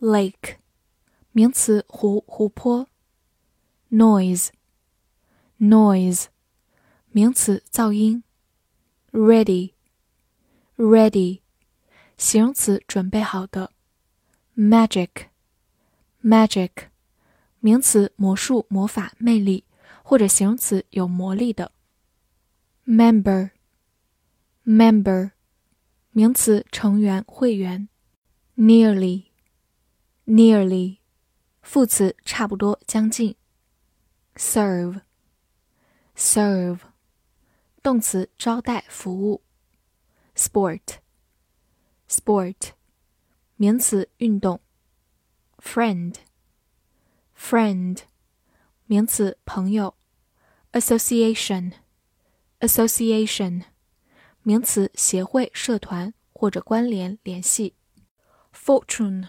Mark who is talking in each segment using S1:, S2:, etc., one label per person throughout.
S1: lake，名词湖湖泊；noise，noise，名词噪音；ready，ready，形容词准备好的；magic，magic，名词魔术、魔法、魅力，或者形容词有魔力的；member，member，名词成员、会员；nearly。nearly，副词差不多将近；serve，serve，动词招待服务；sport，sport，名词运动；friend，friend，名词朋友；association，association，名词协会、社团或者关联、联系；fortune。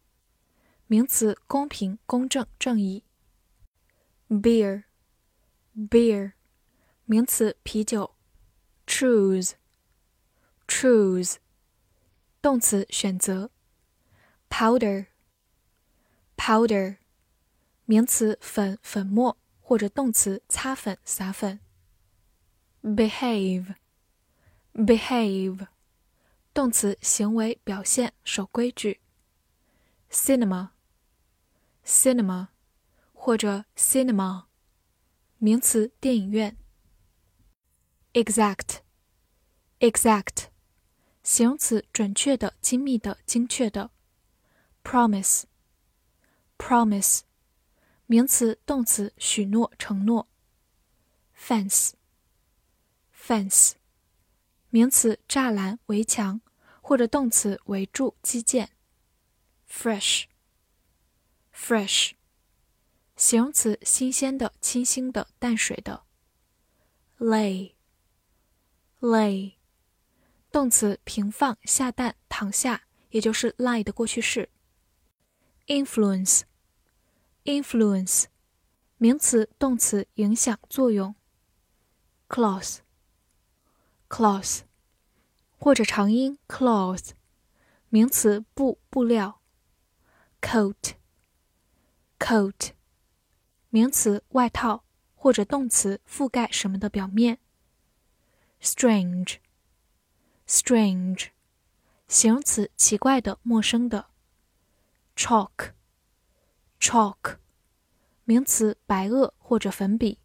S1: 名词公平、公正、正义。Beer，beer，名词啤酒。Choose，choose，动词选择。Powder，powder，名词粉、粉末，或者动词擦粉、撒粉。Behave，behave，动词行为、表现、守规矩。Cinema。cinema 或者 cinema，名词，电影院。exact，exact，形容词，准确的、精密的、精确的。promise，promise，名词、动词，许诺、承诺。fence，fence，名词，栅栏、围墙，或者动词，围住、基建。fresh。fresh，形容词，新鲜的、清新的、淡水的。lay，lay，动词，平放下蛋、躺下，也就是 lie 的过去式。influence，influence，名词、动词，影响、作用。cloth，cloth，或者长音 cloth，名词，布、布料。coat。coat，名词，外套或者动词，覆盖什么的表面。strange，strange，形容词，奇怪的，陌生的。chalk，chalk，名词，白垩或者粉笔。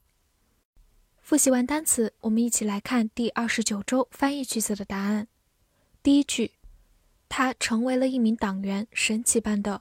S1: 复习完单词，我们一起来看第二十九周翻译句子的答案。第一句，他成为了一名党员，神奇般的。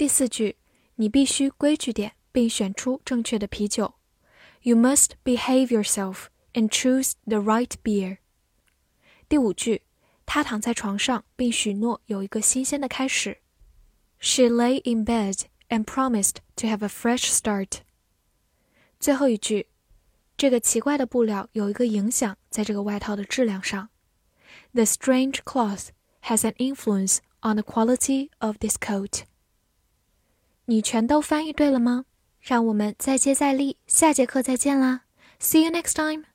S1: 第四句，你必须规矩点，并选出正确的啤酒。You must behave yourself and choose the right beer。第五句，她躺在床上，并许诺有一个新鲜的开始。She lay in bed and promised to have a fresh start。最后一句，这个奇怪的布料有一个影响在这个外套的质量上。The strange cloth has an influence on the quality of this coat. 你全都翻译对了吗？让我们再接再厉，下节课再见啦！See you next time.